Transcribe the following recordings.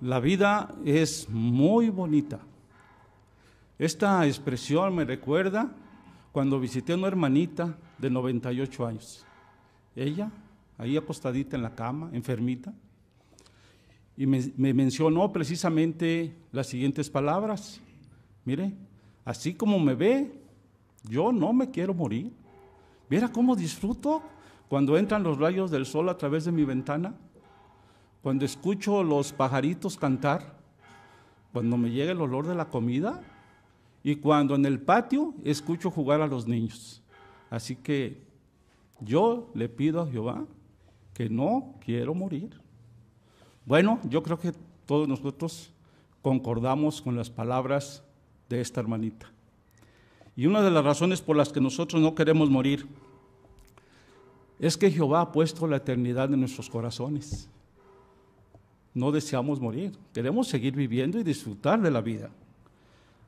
La vida es muy bonita. Esta expresión me recuerda cuando visité a una hermanita de 98 años. Ella, ahí acostadita en la cama, enfermita, y me, me mencionó precisamente las siguientes palabras. Mire, así como me ve, yo no me quiero morir. Mira cómo disfruto cuando entran los rayos del sol a través de mi ventana, cuando escucho los pajaritos cantar, cuando me llega el olor de la comida y cuando en el patio escucho jugar a los niños. Así que yo le pido a Jehová que no quiero morir. Bueno, yo creo que todos nosotros concordamos con las palabras de esta hermanita. Y una de las razones por las que nosotros no queremos morir es que Jehová ha puesto la eternidad en nuestros corazones. No deseamos morir, queremos seguir viviendo y disfrutar de la vida.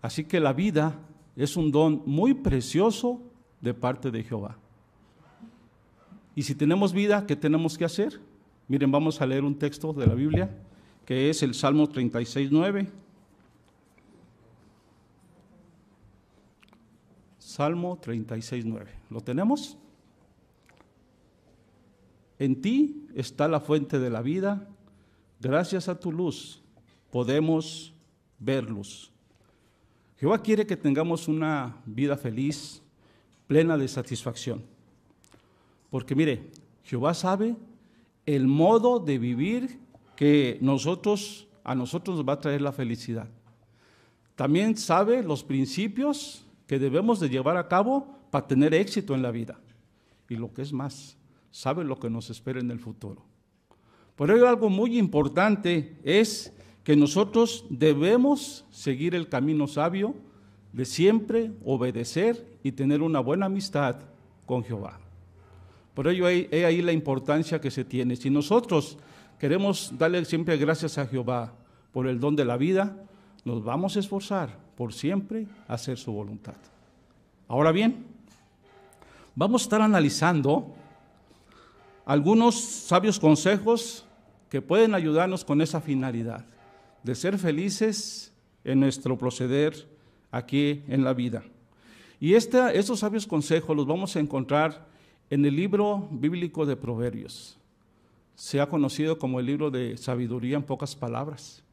Así que la vida es un don muy precioso de parte de Jehová. Y si tenemos vida, ¿qué tenemos que hacer? Miren, vamos a leer un texto de la Biblia que es el Salmo 36, 9. Salmo 36, 9. ¿Lo tenemos? En ti está la fuente de la vida. Gracias a tu luz podemos ver luz. Jehová quiere que tengamos una vida feliz, plena de satisfacción. Porque mire, Jehová sabe el modo de vivir que a nosotros nos va a traer la felicidad. También sabe los principios que debemos de llevar a cabo para tener éxito en la vida. Y lo que es más, sabe lo que nos espera en el futuro. Por ello algo muy importante es que nosotros debemos seguir el camino sabio de siempre obedecer y tener una buena amistad con Jehová. Por ello hay, ahí la importancia que se tiene. Si nosotros queremos darle siempre gracias a Jehová por el don de la vida, nos vamos a esforzar por siempre hacer su voluntad. Ahora bien, vamos a estar analizando algunos sabios consejos que pueden ayudarnos con esa finalidad de ser felices en nuestro proceder aquí en la vida. Y estos sabios consejos los vamos a encontrar en el libro bíblico de Proverbios. Se ha conocido como el libro de sabiduría en pocas palabras.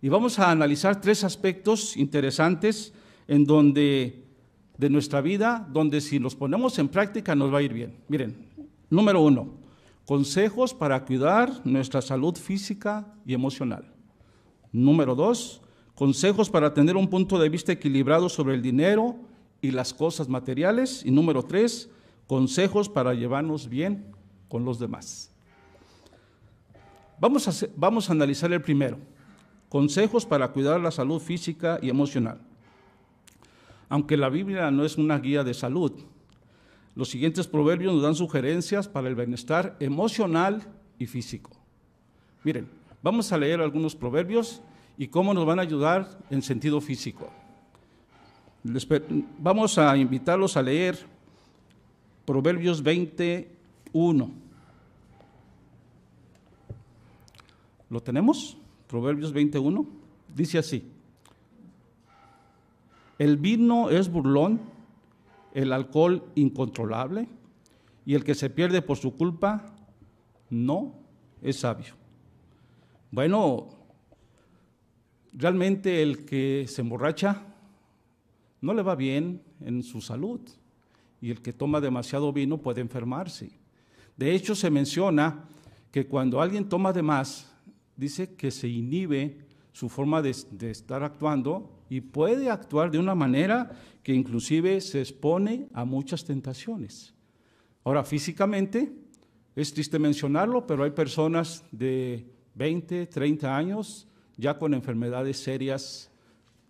Y vamos a analizar tres aspectos interesantes en donde de nuestra vida, donde si los ponemos en práctica nos va a ir bien. Miren, número uno, consejos para cuidar nuestra salud física y emocional. Número dos, consejos para tener un punto de vista equilibrado sobre el dinero y las cosas materiales. Y número tres, consejos para llevarnos bien con los demás. Vamos a, vamos a analizar el primero, consejos para cuidar la salud física y emocional. Aunque la Biblia no es una guía de salud, los siguientes proverbios nos dan sugerencias para el bienestar emocional y físico. Miren, Vamos a leer algunos proverbios y cómo nos van a ayudar en sentido físico. Vamos a invitarlos a leer Proverbios 21. ¿Lo tenemos? Proverbios 21. Dice así. El vino es burlón, el alcohol incontrolable, y el que se pierde por su culpa no es sabio. Bueno, realmente el que se emborracha no le va bien en su salud y el que toma demasiado vino puede enfermarse. De hecho, se menciona que cuando alguien toma de más, dice que se inhibe su forma de, de, estar actuando y puede actuar de una manera que inclusive se expone a muchas tentaciones. Ahora, físicamente, es triste mencionarlo, pero hay personas de 20, 30 años, ya con enfermedades serias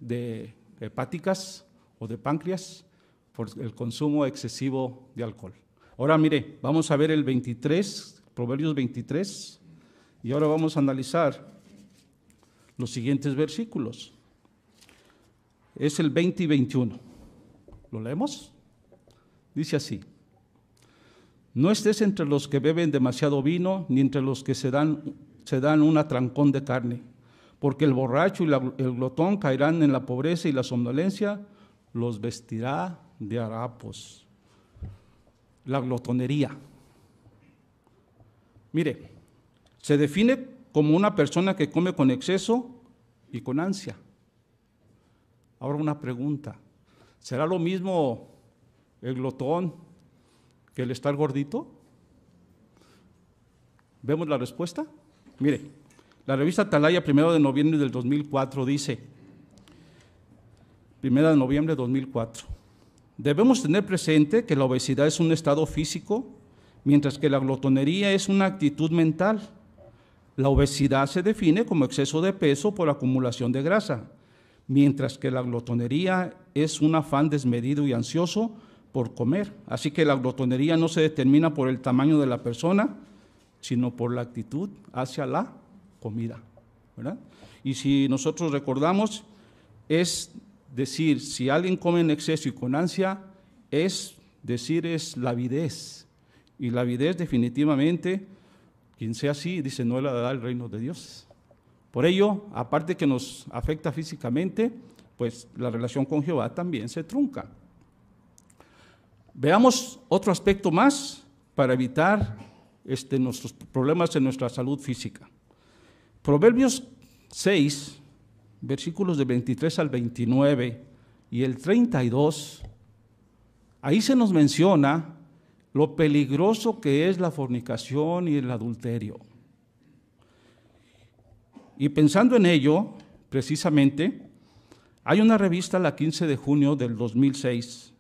de hepáticas o de páncreas por el consumo excesivo de alcohol. Ahora mire, vamos a ver el 23, Proverbios 23, y ahora vamos a analizar los siguientes versículos. Es el 20 y 21. ¿Lo leemos? Dice así. No estés entre los que beben demasiado vino, ni entre los que se dan se dan un atrancón de carne, porque el borracho y el glotón caerán en la pobreza y la somnolencia, los vestirá de harapos. La glotonería. Mire, se define como una persona que come con exceso y con ansia. Ahora una pregunta, ¿será lo mismo el glotón que el estar gordito? ¿Vemos la respuesta? Mire, la revista Atalaya, primero de noviembre del 2004, dice, primera de noviembre de 2004, debemos tener presente que la obesidad es un estado físico, mientras que la glotonería es una actitud mental. La obesidad se define como exceso de peso por acumulación de grasa, mientras que la glotonería es un afán desmedido y ansioso por comer. Así que la glotonería no se determina por el tamaño de la persona, sino por la actitud hacia la comida. Y si nosotros recordamos, es decir, si alguien come en exceso y con ansia, es decir, es la avidez. Y la avidez definitivamente, quien sea así, dice, no le da el reino de Dios. Por ello, aparte que nos afecta físicamente, pues la relación con Jehová también se trunca. Veamos otro aspecto más para evitar este, nuestros problemas en nuestra salud física. Proverbios 6, versículos de 23 al 29 y el 32, ahí se nos menciona lo peligroso que es la fornicación y el adulterio. Y pensando en ello, precisamente, hay una revista, la 15 de junio del 2006,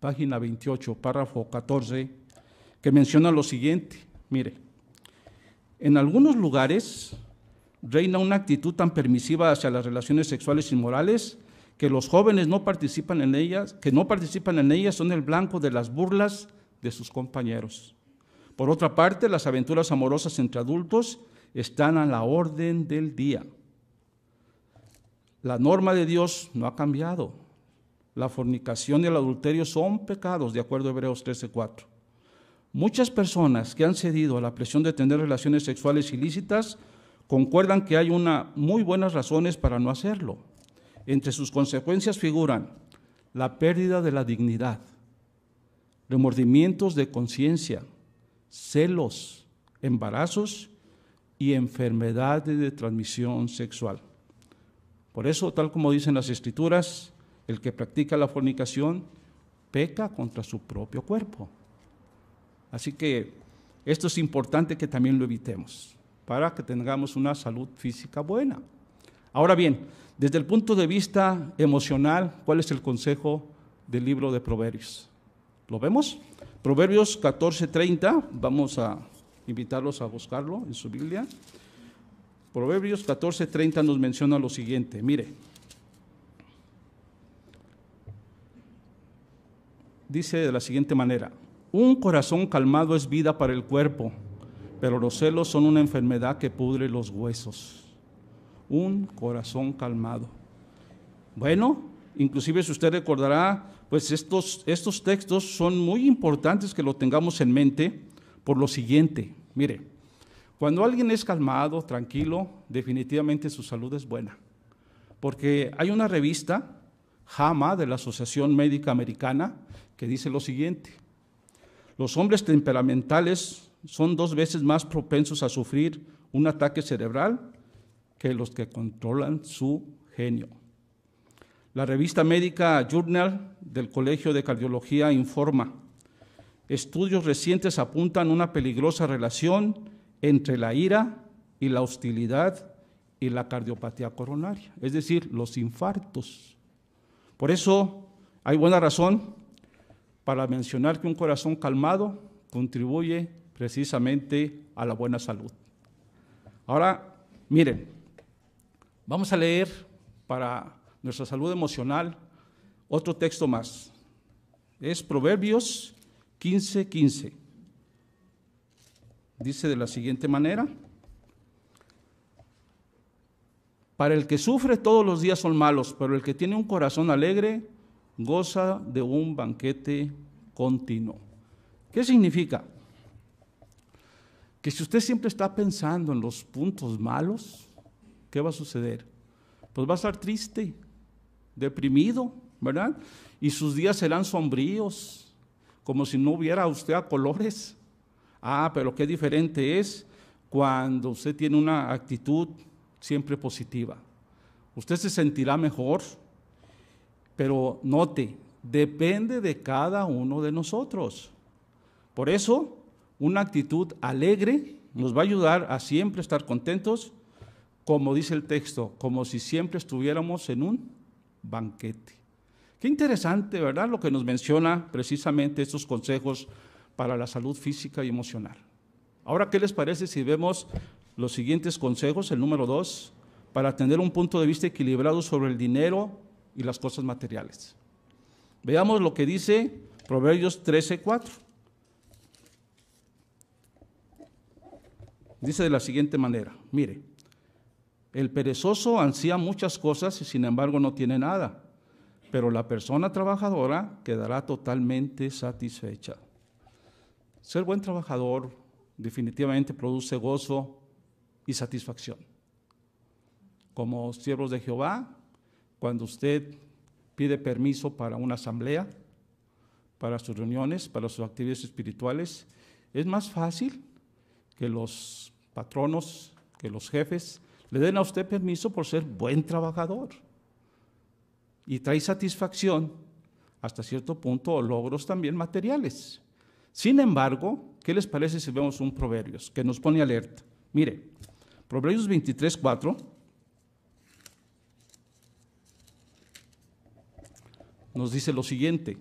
página 28, párrafo 14, que menciona lo siguiente. Mire, en algunos lugares reina una actitud tan permisiva hacia las relaciones sexuales inmorales que los jóvenes no participan en ellas, que no participan en ellas son el blanco de las burlas de sus compañeros. Por otra parte, las aventuras amorosas entre adultos están a la orden del día. La norma de Dios no ha cambiado. La fornicación y el adulterio son pecados, de acuerdo a Hebreos 13:4. Muchas personas que han cedido a la presión de tener relaciones sexuales ilícitas concuerdan que hay una muy buenas razones para no hacerlo. Entre sus consecuencias figuran la pérdida de la dignidad, remordimientos de conciencia, celos, embarazos y enfermedades de transmisión sexual. Por eso, tal como dicen las escrituras, el que practica la fornicación peca contra su propio cuerpo. Así que esto es importante que también lo evitemos para que tengamos una salud física buena. Ahora bien, desde el punto de vista emocional, ¿cuál es el consejo del libro de Proverbios? ¿Lo vemos? Proverbios 14:30, vamos a invitarlos a buscarlo en su Biblia. Proverbios 14:30 nos menciona lo siguiente, mire. Dice de la siguiente manera, un corazón calmado es vida para el cuerpo, pero los celos son una enfermedad que pudre los huesos. Un corazón calmado. Bueno, inclusive si usted recordará, pues estos, estos textos son muy importantes que lo tengamos en mente por lo siguiente. Mire, cuando alguien es calmado, tranquilo, definitivamente su salud es buena. Porque hay una revista, JAMA, de la Asociación Médica Americana, que dice lo siguiente. Los hombres temperamentales son dos veces más propensos a sufrir un ataque cerebral que los que controlan su genio. La revista médica Journal del Colegio de Cardiología informa, estudios recientes apuntan una peligrosa relación entre la ira y la hostilidad y la cardiopatía coronaria, es decir, los infartos. Por eso hay buena razón para mencionar que un corazón calmado contribuye precisamente a la buena salud. Ahora, miren, vamos a leer para nuestra salud emocional otro texto más. Es Proverbios 15:15. 15. Dice de la siguiente manera, para el que sufre todos los días son malos, pero el que tiene un corazón alegre goza de un banquete continuo. ¿Qué significa? Que si usted siempre está pensando en los puntos malos, ¿qué va a suceder? Pues va a estar triste, deprimido, ¿verdad? Y sus días serán sombríos, como si no hubiera usted a colores. Ah, pero qué diferente es cuando usted tiene una actitud siempre positiva. Usted se sentirá mejor, pero note, depende de cada uno de nosotros. Por eso, una actitud alegre nos va a ayudar a siempre estar contentos, como dice el texto, como si siempre estuviéramos en un banquete. Interesante, ¿verdad? Lo que nos menciona precisamente estos consejos para la salud física y emocional. Ahora, ¿qué les parece si vemos los siguientes consejos? El número dos, para tener un punto de vista equilibrado sobre el dinero y las cosas materiales. Veamos lo que dice Proverbios 13:4. Dice de la siguiente manera, mire, el perezoso ansía muchas cosas y sin embargo no tiene nada, pero la persona trabajadora quedará totalmente satisfecha. Ser buen trabajador definitivamente produce gozo y satisfacción. Como siervos de Jehová, cuando usted pide permiso para una asamblea, para sus reuniones, para sus actividades espirituales, es más fácil que los patronos, que los jefes le den a usted permiso por ser buen trabajador. Y trae satisfacción hasta cierto punto o logros también materiales. Sin embargo, ¿qué les parece si vemos un Proverbios que nos pone alerta? Mire, Proverbios 23, 4 nos dice lo siguiente,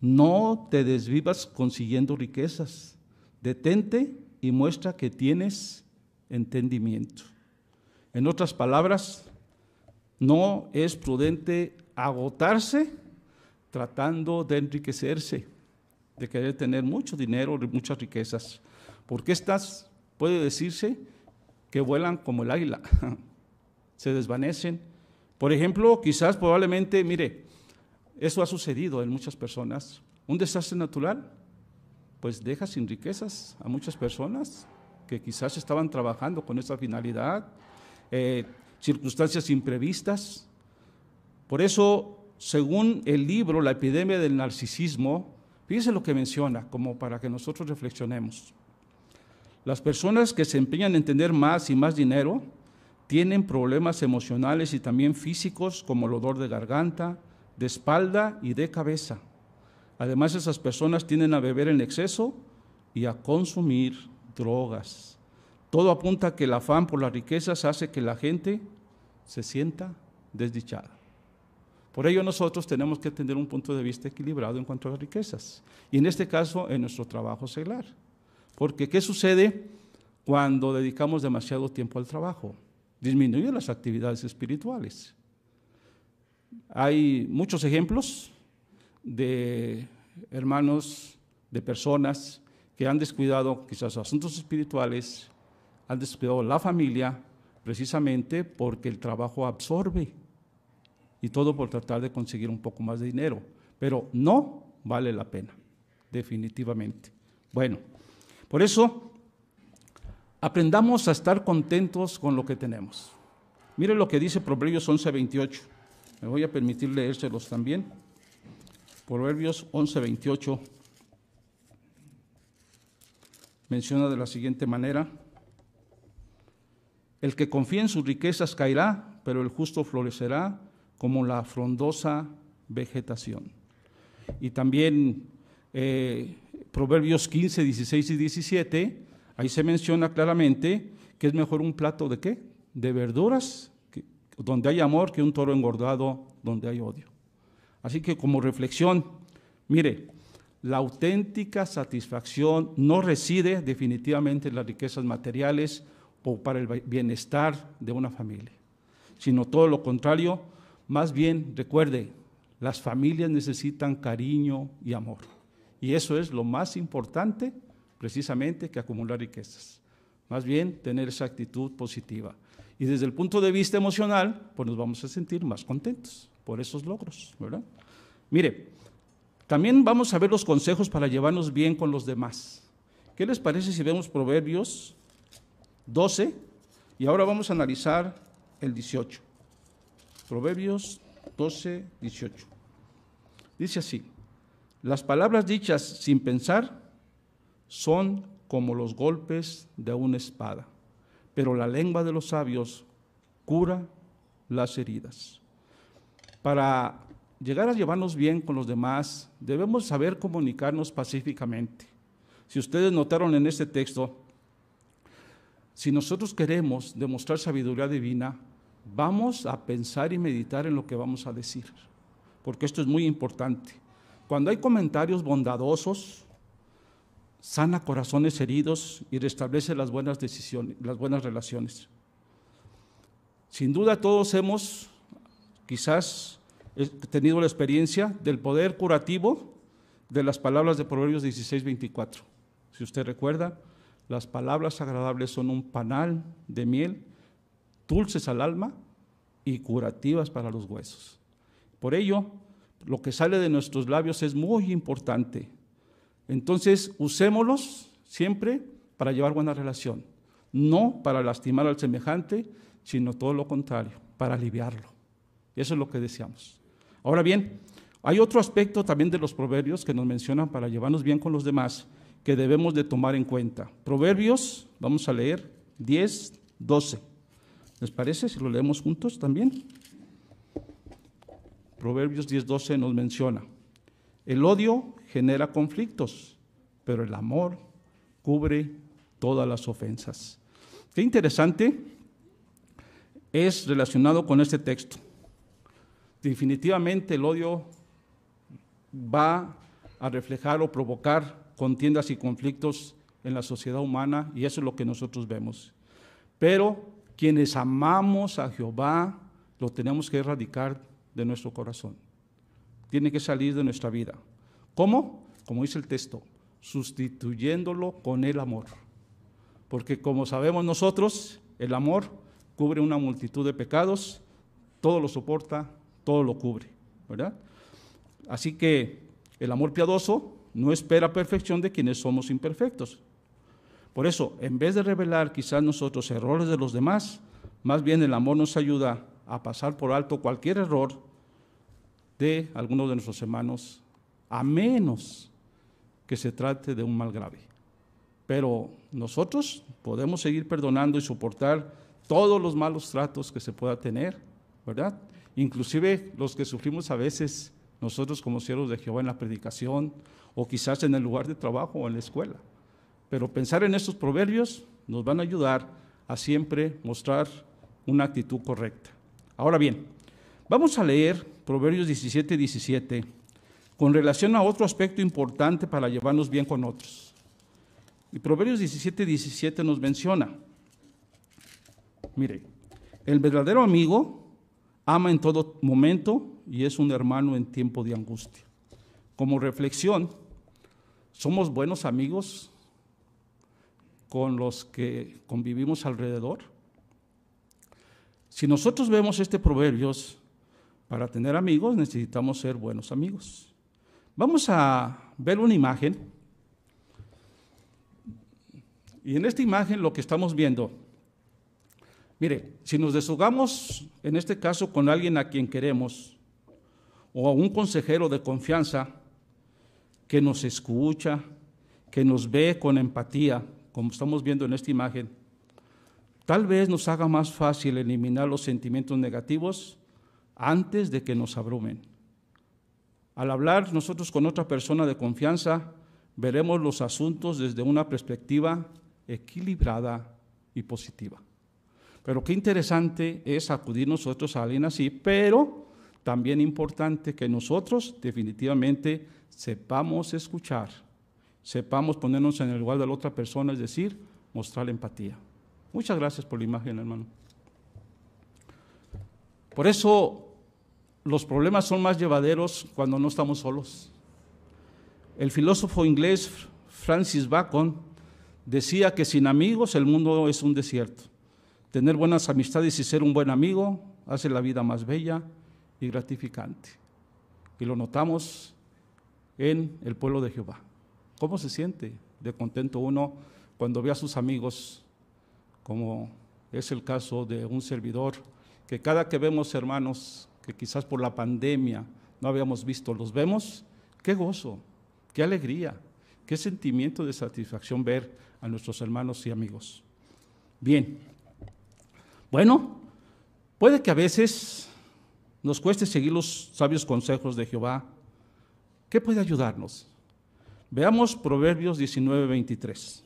no te desvivas consiguiendo riquezas, detente y muestra que tienes entendimiento. En otras palabras, no es prudente agotarse tratando de enriquecerse de querer tener mucho dinero, muchas riquezas, porque estas, puede decirse, que vuelan como el águila, se desvanecen. Por ejemplo, quizás probablemente, mire, eso ha sucedido en muchas personas. Un desastre natural, pues deja sin riquezas a muchas personas que quizás estaban trabajando con esa finalidad, eh, circunstancias imprevistas. Por eso, según el libro La epidemia del narcisismo, Fíjense lo que menciona, como para que nosotros reflexionemos. Las personas que se empeñan en tener más y más dinero tienen problemas emocionales y también físicos como el odor de garganta, de espalda y de cabeza. Además, esas personas tienden a beber en exceso y a consumir drogas. Todo apunta a que el afán por las riquezas hace que la gente se sienta desdichada. Por ello nosotros tenemos que tener un punto de vista equilibrado en cuanto a las riquezas. Y en este caso, en nuestro trabajo seglar. Porque ¿qué sucede cuando dedicamos demasiado tiempo al trabajo? Disminuye las actividades espirituales. Hay muchos ejemplos de hermanos, de personas que han descuidado quizás asuntos espirituales, han descuidado la familia, precisamente porque el trabajo absorbe y todo por tratar de conseguir un poco más de dinero. Pero no vale la pena, definitivamente. Bueno, por eso aprendamos a estar contentos con lo que tenemos. Mire lo que dice Proverbios 11:28. Me voy a permitir leérselos también. Proverbios 11:28 menciona de la siguiente manera, el que confía en sus riquezas caerá, pero el justo florecerá como la frondosa vegetación. Y también eh, Proverbios 15, 16 y 17, ahí se menciona claramente que es mejor un plato de qué? De verduras, donde hay amor, que un toro engordado donde hay odio. Así que como reflexión, mire, la auténtica satisfacción no reside definitivamente en las riquezas materiales o para el bienestar de una familia, sino todo lo contrario, más bien, recuerde, las familias necesitan cariño y amor. Y eso es lo más importante precisamente que acumular riquezas. Más bien, tener esa actitud positiva. Y desde el punto de vista emocional, pues nos vamos a sentir más contentos por esos logros, ¿verdad? Mire, también vamos a ver los consejos para llevarnos bien con los demás. ¿Qué les parece si vemos Proverbios 12, Y ahora vamos a analizar el 18. Proverbios 12, 18. Dice así, las palabras dichas sin pensar son como los golpes de una espada, pero la lengua de los sabios cura las heridas. Para llegar a llevarnos bien con los demás, debemos saber comunicarnos pacíficamente. Si ustedes notaron en este texto, si nosotros queremos demostrar sabiduría divina, vamos a pensar y meditar en lo que vamos a decir, porque esto es muy importante. Cuando hay comentarios bondadosos, sana corazones heridos y restablece las buenas decisiones, las buenas relaciones. Sin duda todos hemos quizás tenido la experiencia del poder curativo de las palabras de Proverbios 16, 24. Si usted recuerda, las palabras agradables son un panal de miel, dulces al alma y curativas para los huesos. Por ello, lo que sale de nuestros labios es muy importante. Entonces, usémoslos siempre para llevar buena relación, no para lastimar al semejante, sino todo lo contrario, para aliviarlo. Eso es lo que deseamos. Ahora bien, hay otro aspecto también de los proverbios que nos mencionan para llevarnos bien con los demás que debemos de tomar en cuenta. Proverbios, vamos a leer 10, 12. ¿Les parece si lo leemos juntos también? Proverbios 10, 12 nos menciona, el odio genera conflictos, pero el amor cubre todas las ofensas. Qué interesante es relacionado con este texto. Definitivamente el odio va a reflejar o provocar contiendas y conflictos en la sociedad humana y eso es lo que nosotros vemos. Pero quienes amamos a Jehová, lo tenemos que erradicar de nuestro corazón. Tiene que salir de nuestra vida. ¿Cómo? Como dice el texto, sustituyéndolo con el amor. Porque como sabemos nosotros, el amor cubre una multitud de pecados, todo lo soporta, todo lo cubre, ¿verdad? Así que el amor piadoso no espera perfección de quienes somos imperfectos. Por eso, en vez de revelar quizás nosotros errores de los demás, más bien el amor nos ayuda a pasar por alto cualquier error de alguno de nuestros hermanos, a menos que se trate de un mal grave. Pero nosotros podemos seguir perdonando y soportar todos los malos tratos que se pueda tener, ¿verdad? Inclusive los que sufrimos a veces nosotros como siervos de Jehová en la predicación o quizás en el lugar de trabajo o en la escuela. Pero pensar en estos proverbios nos van a ayudar a siempre mostrar una actitud correcta. Ahora bien, vamos a leer Proverbios 17, 17 con relación a otro aspecto importante para llevarnos bien con otros. Y Proverbios 17, 17 nos menciona, mire, el verdadero amigo ama en todo momento y es un hermano en tiempo de angustia. Como reflexión, ¿somos buenos amigos con los que convivimos alrededor? Si nosotros vemos este proverbios, para tener amigos necesitamos ser buenos amigos. Vamos a ver una imagen. Y en esta imagen lo que estamos viendo Mire, si nos deshogamos, en este caso, con alguien a quien queremos, o a un consejero de confianza que nos escucha, que nos ve con empatía, como estamos viendo en esta imagen, tal vez nos haga más fácil eliminar los sentimientos negativos antes de que nos abrumen. Al hablar nosotros con otra persona de confianza, veremos los asuntos desde una perspectiva equilibrada y positiva. Pero qué interesante es acudir nosotros a alguien así, pero también importante que nosotros definitivamente sepamos escuchar, sepamos ponernos en el lugar de la otra persona, es decir, mostrar empatía. Muchas gracias por la imagen, hermano. Por eso los problemas son más llevaderos cuando no estamos solos. El filósofo inglés Francis Bacon decía que sin amigos el mundo es un desierto. Tener buenas amistades y ser un buen amigo hace la vida más bella y gratificante. Y lo notamos en el pueblo de Jehová. ¿Cómo se siente de contento uno cuando ve a sus amigos como es el caso de un servidor, que cada que vemos hermanos que quizás por la pandemia no habíamos visto, los vemos, qué gozo, qué alegría, qué sentimiento de satisfacción ver a nuestros hermanos y amigos. Bien, bueno, puede que a veces nos cueste seguir los sabios consejos de Jehová. ¿Qué puede ayudarnos? Veamos Proverbios 19, 23.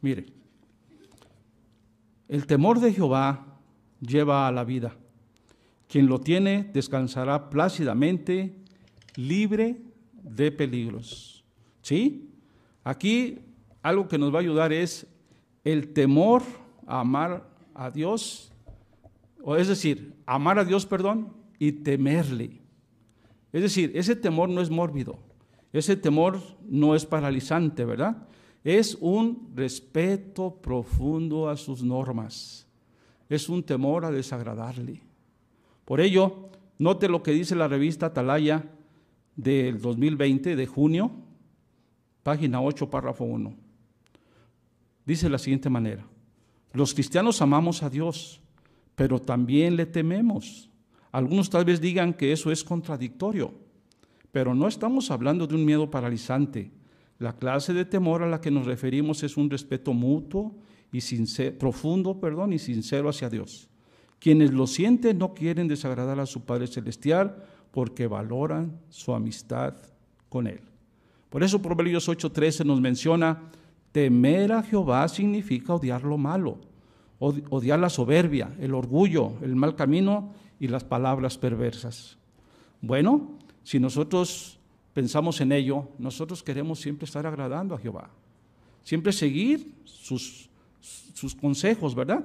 Mire, el temor de Jehová lleva a la vida. Quien lo tiene descansará plácidamente, libre de peligros. ¿Sí? Aquí algo que nos va a ayudar es el temor a amar a Dios, o es decir, amar a Dios, perdón, y temerle. Es decir, ese temor no es mórbido, ese temor no es paralizante, ¿verdad? Es un respeto profundo a sus normas, es un temor a desagradarle. Por ello, note lo que dice la revista Atalaya del 2020, de junio, página 8, párrafo 1. Dice de la siguiente manera, los cristianos amamos a Dios, pero también le tememos. Algunos tal vez digan que eso es contradictorio, pero no estamos hablando de un miedo paralizante. La clase de temor a la que nos referimos es un respeto mutuo y sincero, profundo, perdón, y sincero hacia Dios. Quienes lo sienten no quieren desagradar a su Padre Celestial porque valoran su amistad con Él. Por eso Proverbios 8:13 nos menciona, temer a Jehová significa odiar lo malo, odiar la soberbia, el orgullo, el mal camino y las palabras perversas. Bueno, si nosotros pensamos en ello, nosotros queremos siempre estar agradando a Jehová, siempre seguir sus, sus consejos, ¿verdad?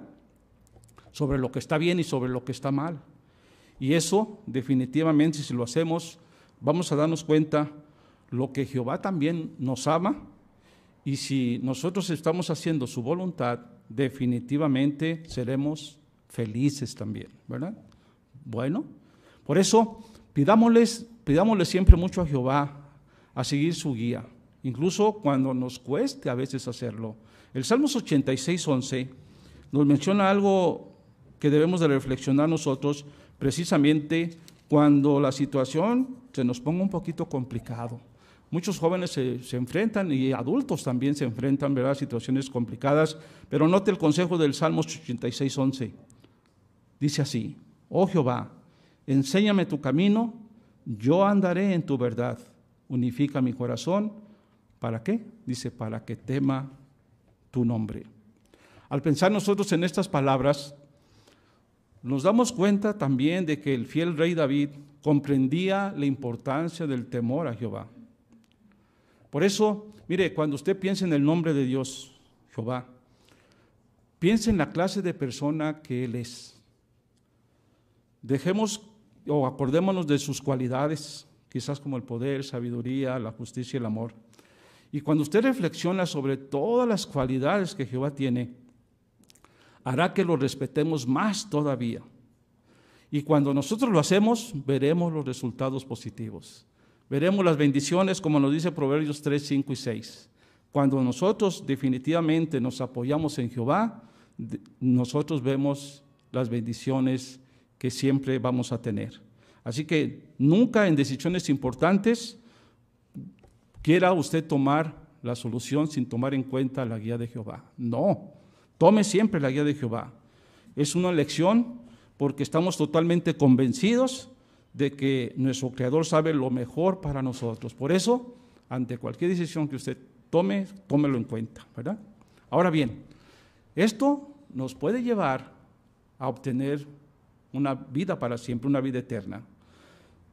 Sobre lo que está bien y sobre lo que está mal. Y eso, definitivamente, si lo hacemos, vamos a darnos cuenta lo que Jehová también nos ama. Y si nosotros estamos haciendo su voluntad, definitivamente seremos felices también, ¿verdad? Bueno, por eso pidámosles, pidámosle siempre mucho a Jehová a seguir su guía, incluso cuando nos cueste a veces hacerlo. El Salmos 86, 11 nos menciona algo que debemos de reflexionar nosotros, precisamente cuando la situación se nos ponga un poquito complicado. Muchos jóvenes se, enfrentan y adultos también se enfrentan a situaciones complicadas, pero note el consejo del Salmos 86, 11. Dice así, oh Jehová, enséñame tu camino, yo andaré en tu verdad, unifica mi corazón. ¿Para qué? Dice, para que tema tu nombre. Al pensar nosotros en estas palabras, nos damos cuenta también de que el fiel rey David comprendía la importancia del temor a Jehová. Por eso, mire, cuando usted piense en el nombre de Dios, Jehová, piense en la clase de persona que Él es. Dejemos o acordémonos de sus cualidades, quizás como el poder, sabiduría, la justicia y el amor. Y cuando usted reflexiona sobre todas las cualidades que Jehová tiene, hará que lo respetemos más todavía. Y cuando nosotros lo hacemos, veremos los resultados positivos. Veremos las bendiciones, como nos dice Proverbios 3, 5 y 6. Cuando nosotros definitivamente nos apoyamos en Jehová, nosotros vemos las bendiciones que siempre vamos a tener. Así que nunca en decisiones importantes quiera usted tomar la solución sin tomar en cuenta la guía de Jehová. No, Tome siempre la guía de Jehová. Es una lección porque estamos totalmente convencidos de que nuestro Creador sabe lo mejor para nosotros. Por eso, ante cualquier decisión que usted tome, tómelo en cuenta, ¿verdad? Ahora bien, esto nos puede llevar a obtener una vida para siempre, una vida eterna,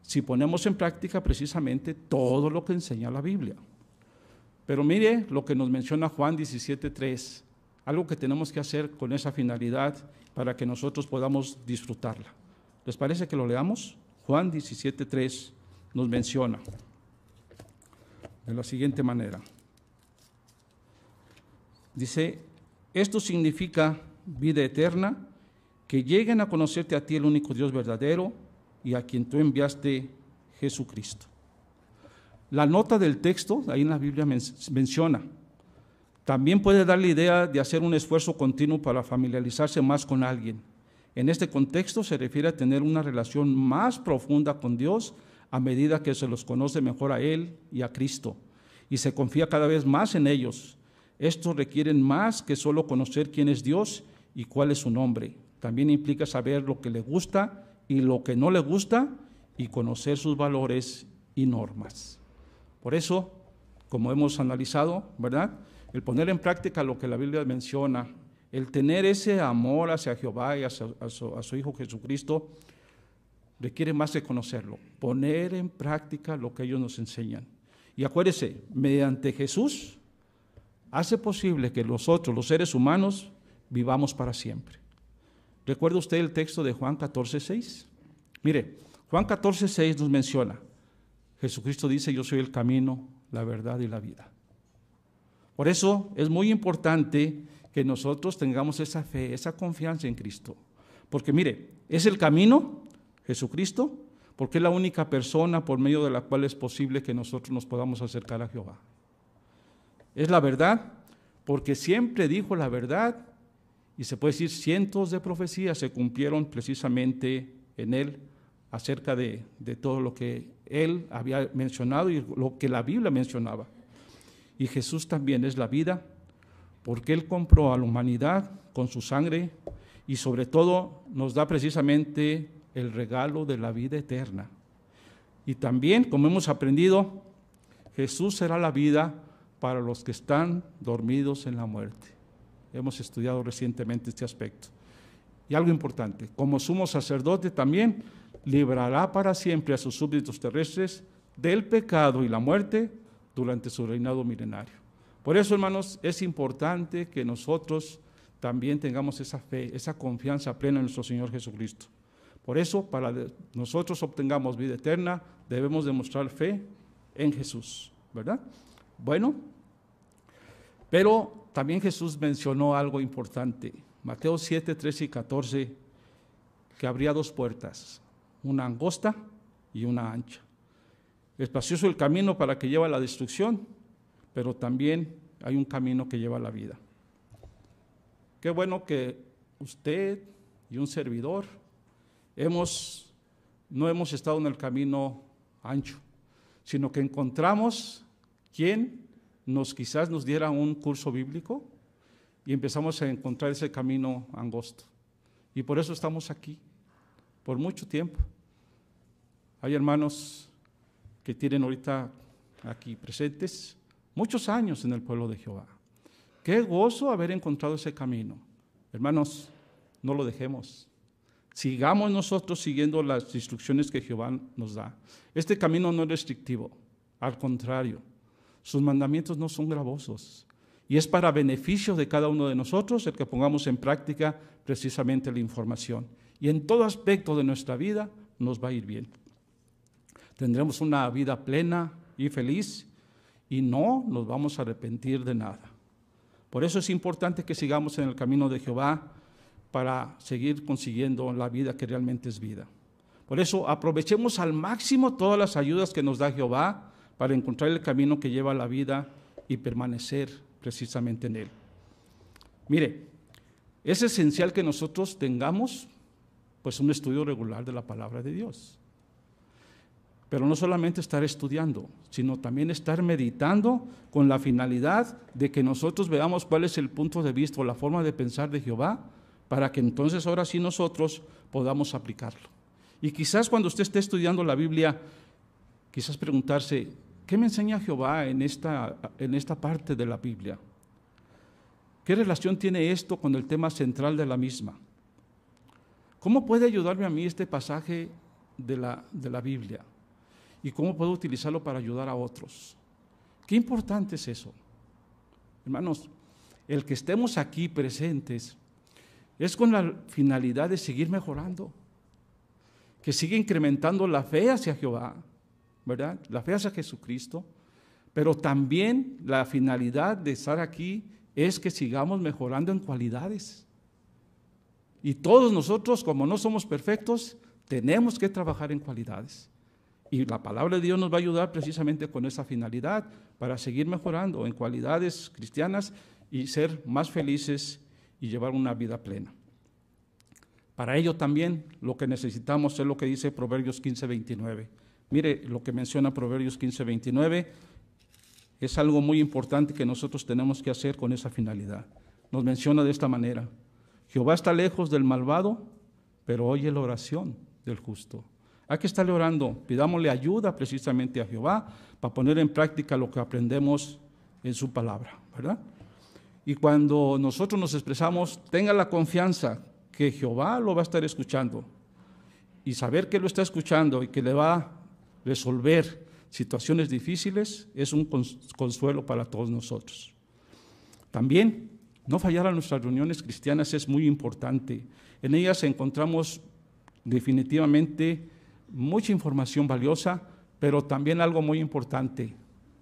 si ponemos en práctica precisamente todo lo que enseña la Biblia. Pero mire lo que nos menciona Juan 17.3 algo que tenemos que hacer con esa finalidad para que nosotros podamos disfrutarla. ¿Les parece que lo leamos? Juan 17.3 nos menciona de la siguiente manera. Dice, esto significa vida eterna, que lleguen a conocerte a ti el único Dios verdadero y a quien tú enviaste Jesucristo. La nota del texto, ahí en la Biblia menciona, también puede dar la idea de hacer un esfuerzo continuo para familiarizarse más con alguien. En este contexto se refiere a tener una relación más profunda con Dios a medida que se los conoce mejor a Él y a Cristo y se confía cada vez más en ellos. Estos requieren más que solo conocer quién es Dios y cuál es su nombre. También implica saber lo que le gusta y lo que no le gusta y conocer sus valores y normas. Por eso, como hemos analizado, ¿verdad? el poner en práctica lo que la Biblia menciona, el tener ese amor hacia Jehová y a su, Hijo Jesucristo, requiere más de conocerlo, poner en práctica lo que ellos nos enseñan. Y acuérdese, mediante Jesús hace posible que nosotros, los seres humanos, vivamos para siempre. ¿Recuerda usted el texto de Juan 14, 6? Mire, Juan 14, 6 nos menciona, Jesucristo dice, yo soy el camino, la verdad y la vida. Por eso es muy importante que nosotros tengamos esa fe, esa confianza en Cristo. Porque mire, es el camino, Jesucristo, porque es la única persona por medio de la cual es posible que nosotros nos podamos acercar a Jehová. Es la verdad, porque siempre dijo la verdad y se puede decir cientos de profecías se cumplieron precisamente en él acerca de, de todo lo que él había mencionado y lo que la Biblia mencionaba. Y Jesús también es la vida, porque Él compró a la humanidad con su sangre y sobre todo nos da precisamente el regalo de la vida eterna. Y también, como hemos aprendido, Jesús será la vida para los que están dormidos en la muerte. Hemos estudiado recientemente este aspecto. Y algo importante, como sumo sacerdote también librará para siempre a sus súbditos terrestres del pecado y la muerte durante su reinado milenario. Por eso, hermanos, es importante que nosotros también tengamos esa fe, esa confianza plena en nuestro Señor Jesucristo. Por eso, para nosotros obtengamos vida eterna, debemos demostrar fe en Jesús, ¿verdad? Bueno, pero también Jesús mencionó algo importante. Mateo 7, 13 y 14, que habría dos puertas, una angosta y una ancha. Espacioso el camino para que lleva a la destrucción, pero también hay un camino que lleva a la vida. Qué bueno que usted y un servidor hemos, no hemos estado en el camino ancho, sino que encontramos quien nos quizás nos diera un curso bíblico y empezamos a encontrar ese camino angosto. Y por eso estamos aquí, por mucho tiempo. Hay hermanos que tienen ahorita aquí presentes, muchos años en el pueblo de Jehová. Qué gozo haber encontrado ese camino. Hermanos, no lo dejemos. Sigamos nosotros siguiendo las instrucciones que Jehová nos da. Este camino no es restrictivo, al contrario, sus mandamientos no son gravosos. Y es para beneficio de cada uno de nosotros el que pongamos en práctica precisamente la información. Y en todo aspecto de nuestra vida nos va a ir bien tendremos una vida plena y feliz y no nos vamos a arrepentir de nada. Por eso es importante que sigamos en el camino de Jehová para seguir consiguiendo la vida que realmente es vida. Por eso aprovechemos al máximo todas las ayudas que nos da Jehová para encontrar el camino que lleva a la vida y permanecer precisamente en él. Mire, es esencial que nosotros tengamos pues un estudio regular de la palabra de Dios. Pero no solamente estar estudiando, sino también estar meditando con la finalidad de que nosotros veamos cuál es el punto de vista o la forma de pensar de Jehová, para que entonces ahora sí nosotros podamos aplicarlo. Y quizás cuando usted esté estudiando la Biblia, quizás preguntarse, ¿qué me enseña Jehová en esta, en esta parte de la Biblia? ¿Qué relación tiene esto con el tema central de la misma? ¿Cómo puede ayudarme a mí este pasaje de la, de la Biblia? Y cómo puedo utilizarlo para ayudar a otros. Qué importante es eso. Hermanos, el que estemos aquí presentes es con la finalidad de seguir mejorando, que siga incrementando la fe hacia Jehová, ¿verdad? La fe hacia Jesucristo, pero también la finalidad de estar aquí es que sigamos mejorando en cualidades. Y todos nosotros, como no somos perfectos, tenemos que trabajar en cualidades. Y la palabra de Dios nos va a ayudar precisamente con esa finalidad, para seguir mejorando en cualidades cristianas y ser más felices y llevar una vida plena. Para ello también lo que necesitamos es lo que dice Proverbios 15, 29. Mire lo que menciona Proverbios 15, 29. Es algo muy importante que nosotros tenemos que hacer con esa finalidad. Nos menciona de esta manera. Jehová está lejos del malvado, pero oye la oración del justo. Hay que estarle orando, pidámosle ayuda precisamente a Jehová para poner en práctica lo que aprendemos en su palabra, ¿verdad? Y cuando nosotros nos expresamos, tenga la confianza que Jehová lo va a estar escuchando y saber que lo está escuchando y que le va a resolver situaciones difíciles es un consuelo para todos nosotros. También no fallar a nuestras reuniones cristianas es muy importante. En ellas encontramos definitivamente mucha información valiosa, pero también algo muy importante,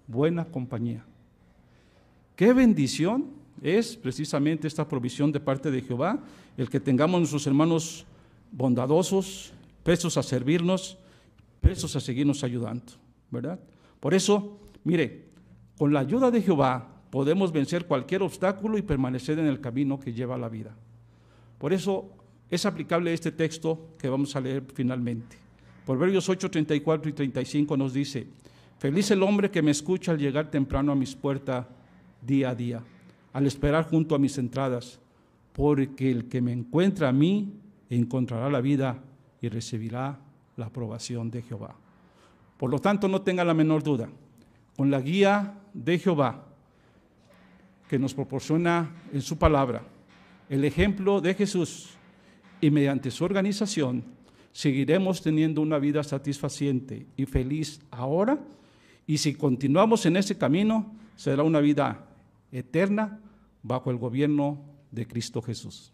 buena compañía. Qué bendición es precisamente esta provisión de parte de Jehová, el que tengamos nuestros hermanos bondadosos, prestos a servirnos, prestos a seguirnos ayudando, ¿verdad? Por eso, mire, con la ayuda de Jehová podemos vencer cualquier obstáculo y permanecer en el camino que lleva a la vida. Por eso es aplicable este texto que vamos a leer finalmente. Proverbios 8, 34 y 35 nos dice, feliz el hombre que me escucha al llegar temprano a mis puertas día a día al esperar junto a mis entradas, porque el que me encuentra a mí encontrará la vida y recibirá la aprobación de Jehová. Por lo tanto, no tenga la menor duda, con la guía de Jehová que nos proporciona en su palabra, el ejemplo de Jesús y mediante su organización, seguiremos teniendo una vida satisfaciente y feliz ahora y si continuamos en ese camino, será una vida eterna bajo el gobierno de Cristo Jesús.